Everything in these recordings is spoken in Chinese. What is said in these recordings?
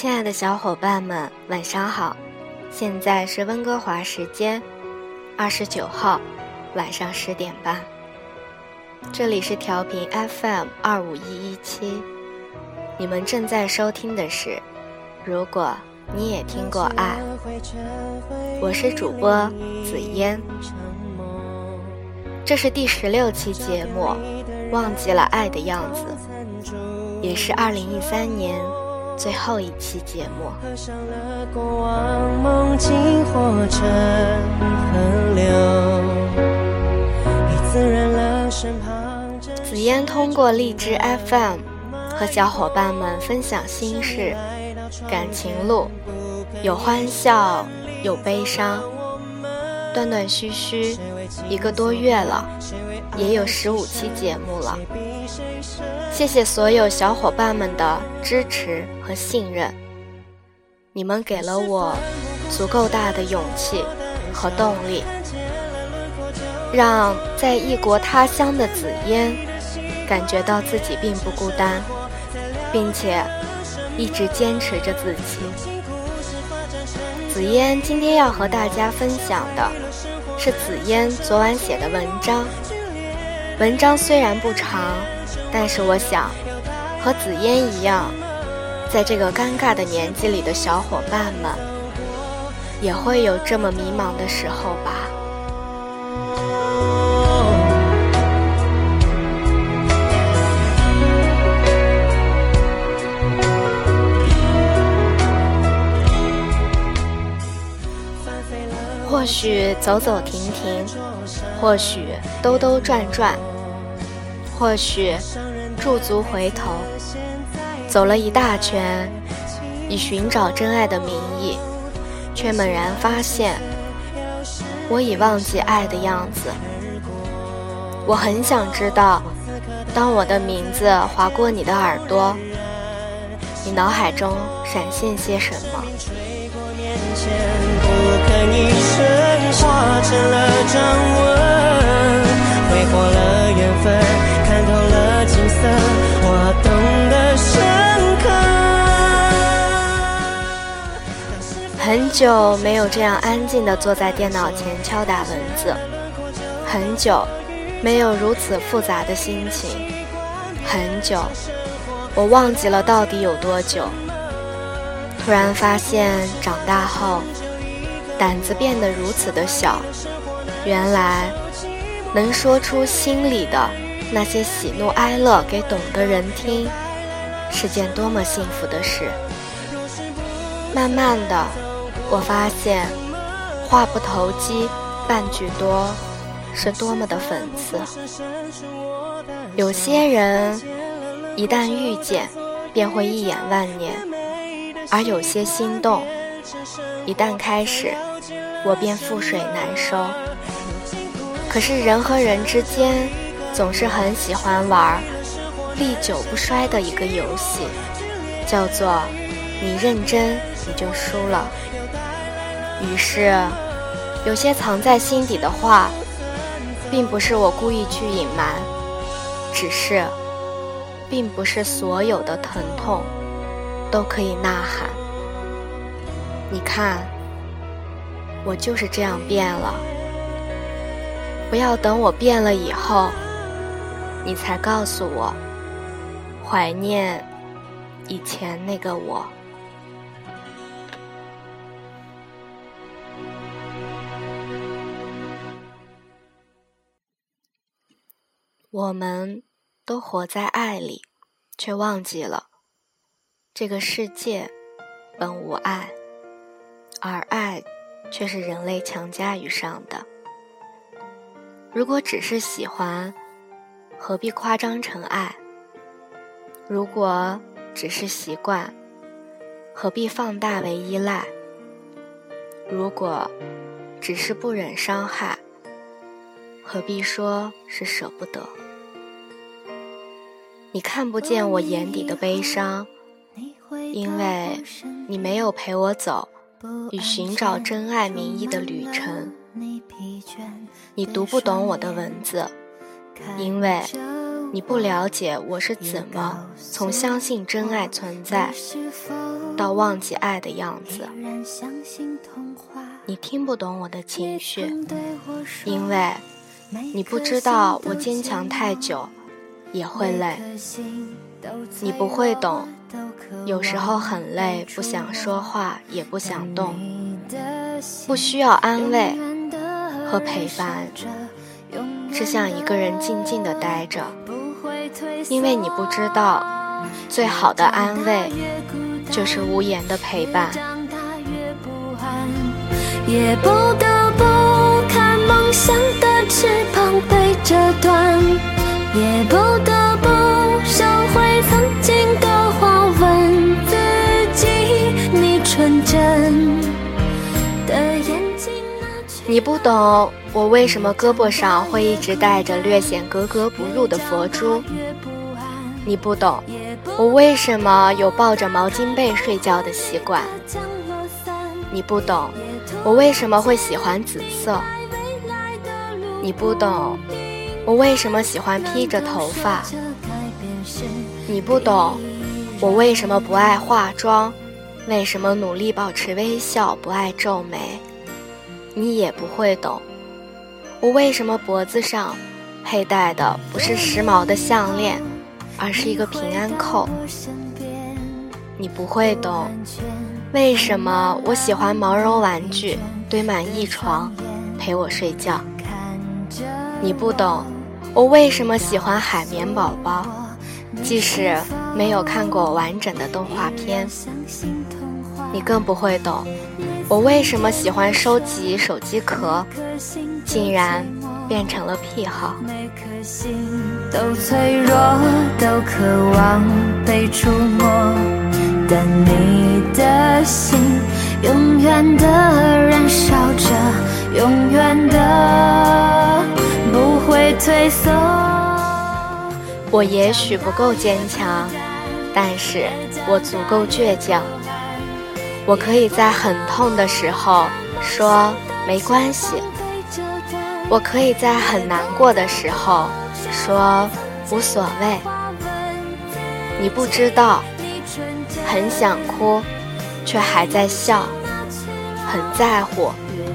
亲爱的小伙伴们，晚上好！现在是温哥华时间二十九号晚上十点半，这里是调频 FM 二五一一七，你们正在收听的是《如果你也听过爱》，我是主播紫嫣，这是第十六期节目，忘记了爱的样子，也是二零一三年。最后一期节目。紫嫣通过荔枝 FM 和小伙伴们分享心事、感情路，有欢笑，有悲伤，断断续续一个多月了，也有十五期节目了。谢谢所有小伙伴们的支持和信任，你们给了我足够大的勇气和动力，让在异国他乡的紫嫣感觉到自己并不孤单，并且一直坚持着自己。紫嫣今天要和大家分享的是紫嫣昨晚写的文章，文章虽然不长。但是我想，和紫嫣一样，在这个尴尬的年纪里的小伙伴们，也会有这么迷茫的时候吧。或许走走停停，或许兜兜转转。或许驻足回头，走了一大圈，以寻找真爱的名义，却猛然发现，我已忘记爱的样子。我很想知道，当我的名字划过你的耳朵，你脑海中闪现些什么？挥霍了很久没有这样安静的坐在电脑前敲打文字，很久没有如此复杂的心情，很久，我忘记了到底有多久。突然发现长大后，胆子变得如此的小，原来能说出心里的。那些喜怒哀乐给懂的人听，是件多么幸福的事。慢慢的，我发现话不投机半句多，是多么的讽刺。有些人一旦遇见，便会一眼万年；而有些心动，一旦开始，我便覆水难收。可是人和人之间。总是很喜欢玩历久不衰的一个游戏，叫做“你认真你就输了”。于是，有些藏在心底的话，并不是我故意去隐瞒，只是，并不是所有的疼痛都可以呐喊。你看，我就是这样变了。不要等我变了以后。你才告诉我，怀念以前那个我。我们都活在爱里，却忘记了这个世界本无爱，而爱却是人类强加于上的。如果只是喜欢。何必夸张成爱？如果只是习惯，何必放大为依赖？如果只是不忍伤害，何必说是舍不得？你看不见我眼底的悲伤，因为你没有陪我走与寻找真爱名义的旅程。你读不懂我的文字。因为你不了解我是怎么从相信真爱存在，到忘记爱的样子。你听不懂我的情绪，因为你不知道我坚强太久也会累。你不会懂，有时候很累，不想说话，也不想动，不需要安慰和陪伴，只想一个人静静的待着。因为你不知道，最好的安慰就是无言的陪伴。也不得不看梦想的翅膀被折断，也不得不收回曾经的话，问自己：你纯真的眼睛。你不懂我为什么胳膊上会一直戴着略显格格不入的佛珠，你不懂我为什么有抱着毛巾被睡觉的习惯，你不懂。我为什么会喜欢紫色？你不懂。我为什么喜欢披着头发？你不懂。我为什么不爱化妆？为什么努力保持微笑，不爱皱眉？你也不会懂。我为什么脖子上佩戴的不是时髦的项链，而是一个平安扣？你不会懂。为什么我喜欢毛绒玩具堆满一床陪我睡觉？你不懂我为什么喜欢海绵宝宝，即使没有看过完整的动画片。你更不会懂我为什么喜欢收集手机壳，竟然变成了癖好。都脆弱，都渴望被触摸。但你的心永远的燃烧着，永远的会退缩。我也许不够坚强，但是我足够倔强。我可以在很痛的时候说没关系，我可以在很难过的时候说无所谓。你不知道。很想哭，却还在笑；很在乎，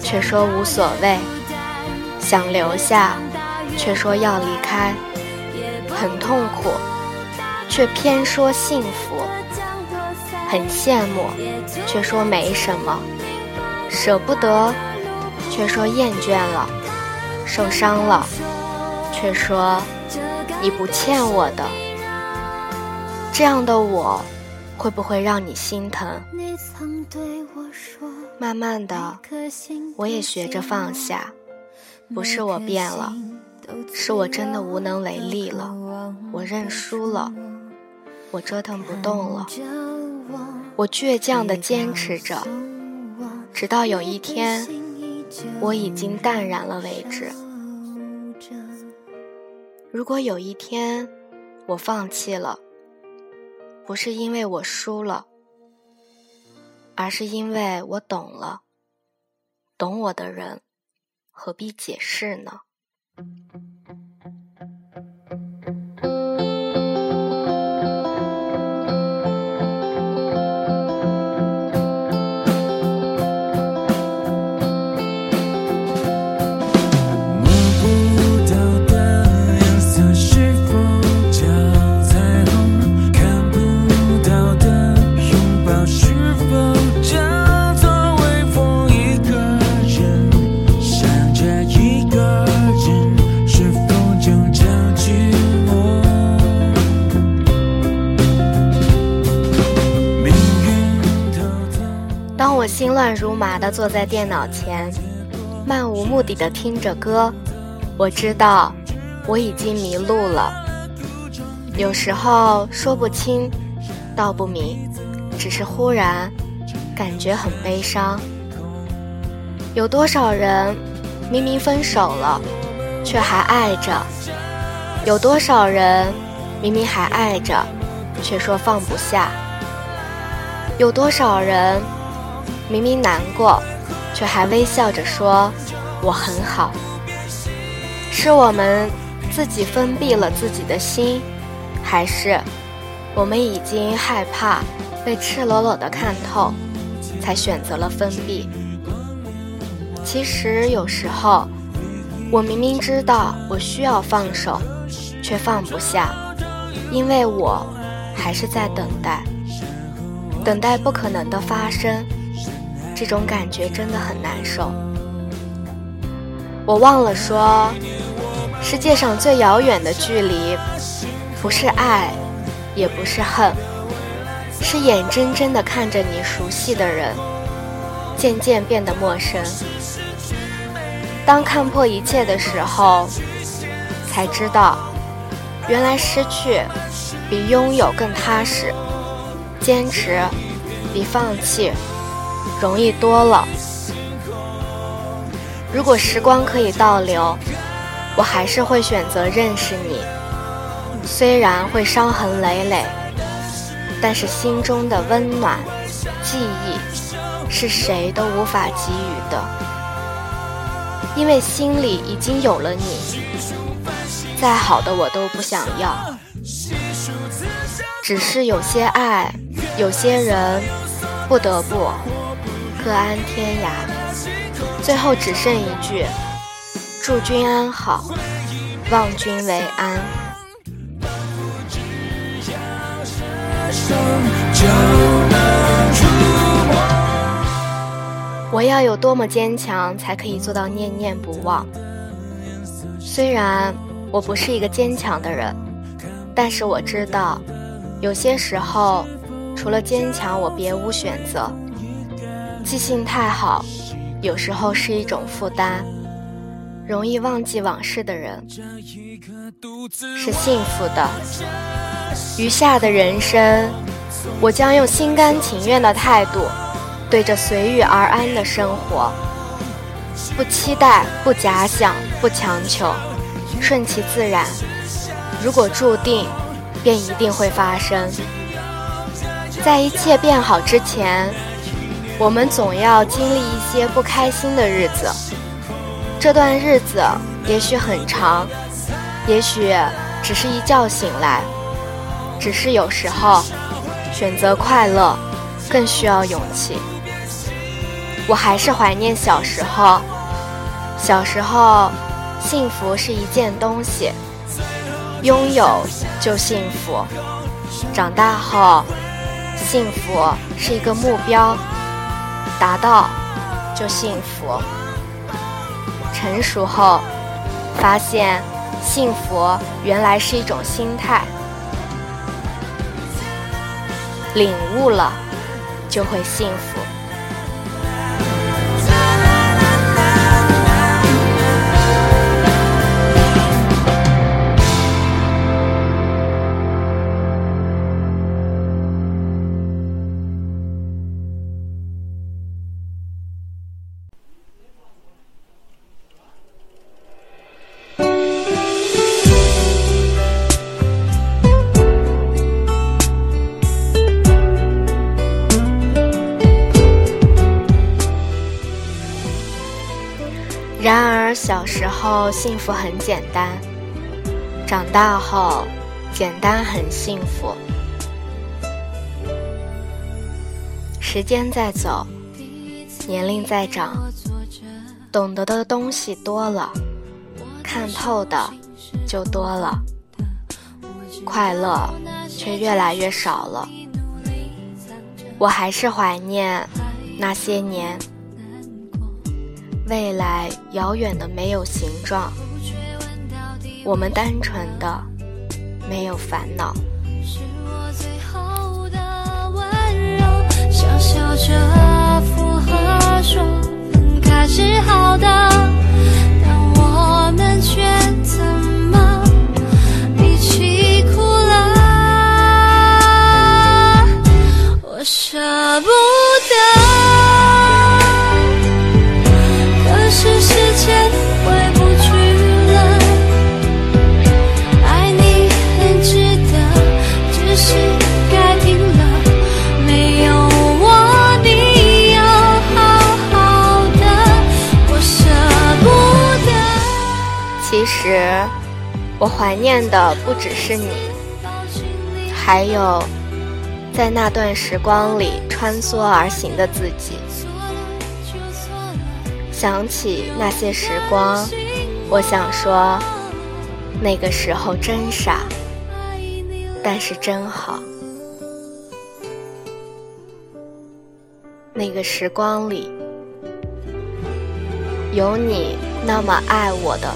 却说无所谓；想留下，却说要离开；很痛苦，却偏说幸福；很羡慕，却说没什么；舍不得，却说厌倦了；受伤了，却说你不欠我的。这样的我。会不会让你心疼？慢慢的，我也学着放下。不是我变了，是我真的无能为力了。我认输了，我折腾不动了。我倔强的坚持着，直到有一天我已经淡然了为止。如果有一天我放弃了。不是因为我输了，而是因为我懂了。懂我的人，何必解释呢？心乱如麻地坐在电脑前，漫无目的地听着歌。我知道我已经迷路了。有时候说不清，道不明，只是忽然感觉很悲伤。有多少人明明分手了，却还爱着？有多少人明明还爱着，却说放不下？有多少人？明明难过，却还微笑着说：“我很好。”是我们自己封闭了自己的心，还是我们已经害怕被赤裸裸的看透，才选择了封闭。其实有时候，我明明知道我需要放手，却放不下，因为我还是在等待，等待不可能的发生。这种感觉真的很难受。我忘了说，世界上最遥远的距离，不是爱，也不是恨，是眼睁睁的看着你熟悉的人，渐渐变得陌生。当看破一切的时候，才知道，原来失去比拥有更踏实，坚持比放弃。容易多了。如果时光可以倒流，我还是会选择认识你。虽然会伤痕累累，但是心中的温暖、记忆是谁都无法给予的，因为心里已经有了你。再好的我都不想要，只是有些爱，有些人，不得不。各安天涯，最后只剩一句：祝君安好，望君为安。我要有多么坚强，才可以做到念念不忘？虽然我不是一个坚强的人，但是我知道，有些时候，除了坚强，我别无选择。记性太好，有时候是一种负担。容易忘记往事的人是幸福的。余下的人生，我将用心甘情愿的态度，对着随遇而安的生活，不期待，不假想，不强求，顺其自然。如果注定，便一定会发生。在一切变好之前。我们总要经历一些不开心的日子，这段日子也许很长，也许只是一觉醒来，只是有时候选择快乐更需要勇气。我还是怀念小时候，小时候幸福是一件东西，拥有就幸福；长大后，幸福是一个目标。达到就幸福。成熟后，发现幸福原来是一种心态。领悟了，就会幸福。而，小时候幸福很简单，长大后简单很幸福。时间在走，年龄在长，懂得的东西多了，看透的就多了，快乐却越来越少了。我还是怀念那些年。未来遥远的没有形状，我们单纯的没有烦恼。笑笑着附和说，分开是好的，但我们却怎么一起哭了？我舍不其实，我怀念的不只是你，还有在那段时光里穿梭而行的自己。想起那些时光，我想说，那个时候真傻，但是真好。那个时光里，有你那么爱我的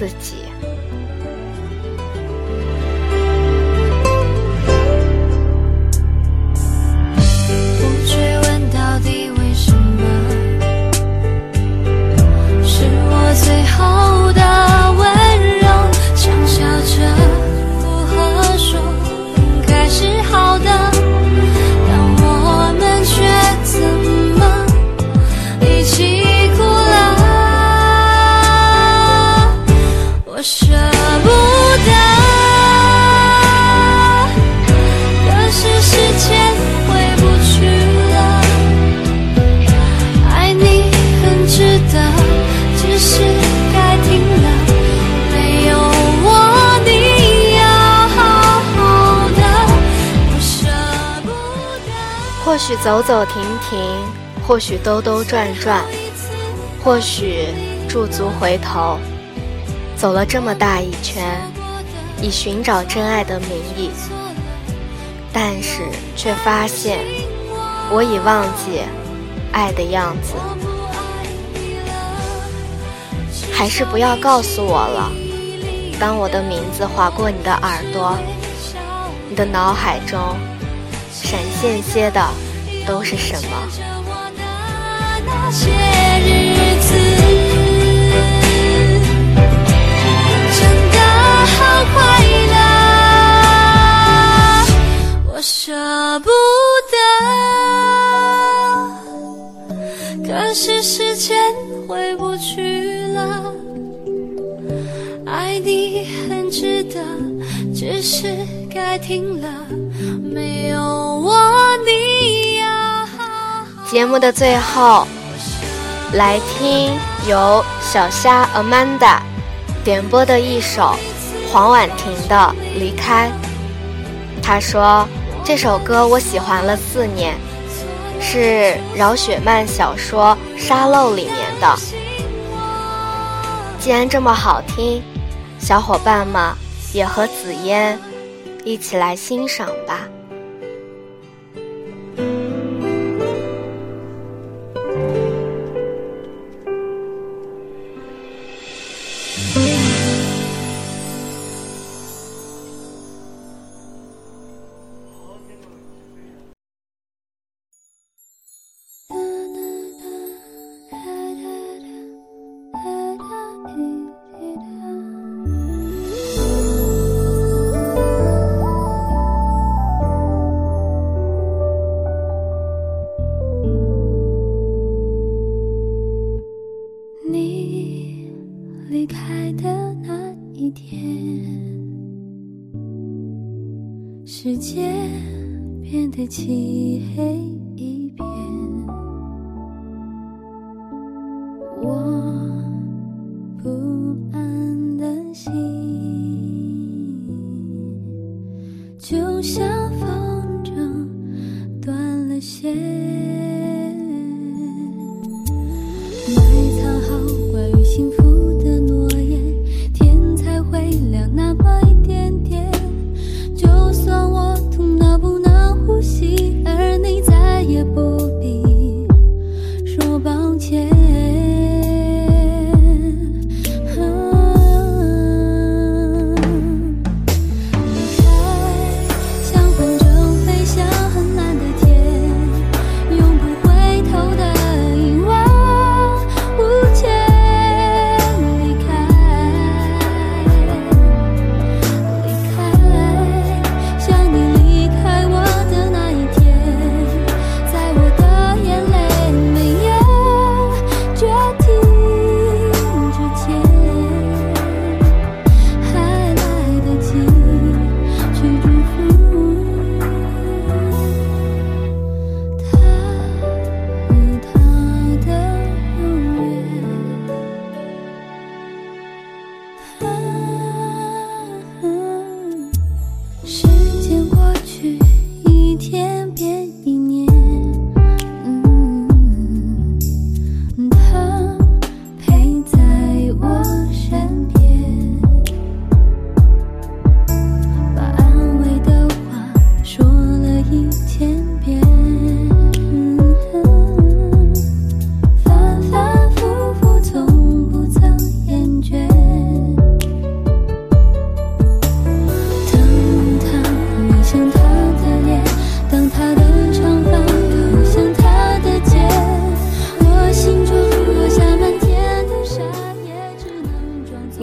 自己。不追问到底走走停停，或许兜兜转转，或许驻足回头，走了这么大一圈，以寻找真爱的名义，但是却发现我已忘记爱的样子。还是不要告诉我了。当我的名字划过你的耳朵，你的脑海中闪现些的。都是什么？真的好快乐，我舍不得，可是时间回不去了。爱你很值得，只是该停了，没有我。节目的最后，来听由小虾 Amanda 点播的一首黄婉婷的《离开》。她说这首歌我喜欢了四年，是饶雪漫小说《沙漏》里面的。既然这么好听，小伙伴们也和紫嫣一起来欣赏吧。世界变得漆黑。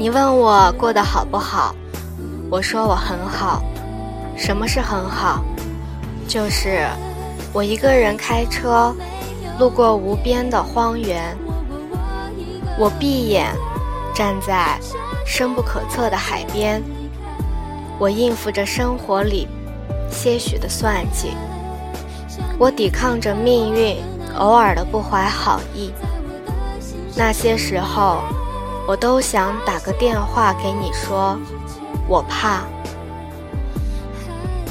你问我过得好不好，我说我很好。什么是很好？就是我一个人开车，路过无边的荒原，我闭眼站在深不可测的海边，我应付着生活里些许的算计，我抵抗着命运偶尔的不怀好意。那些时候，我都想打个电话给你说，我怕。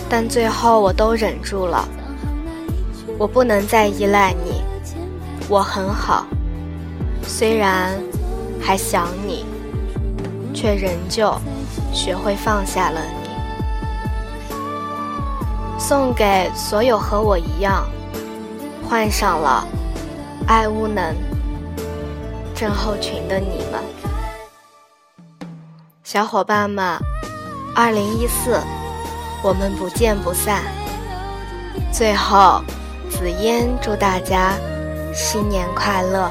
但最后我都忍住了，我不能再依赖你，我很好，虽然还想你，却仍旧学会放下了你。送给所有和我一样患上了爱无能症候群的你们，小伙伴们，二零一四。我们不见不散。最后，紫嫣祝大家新年快乐。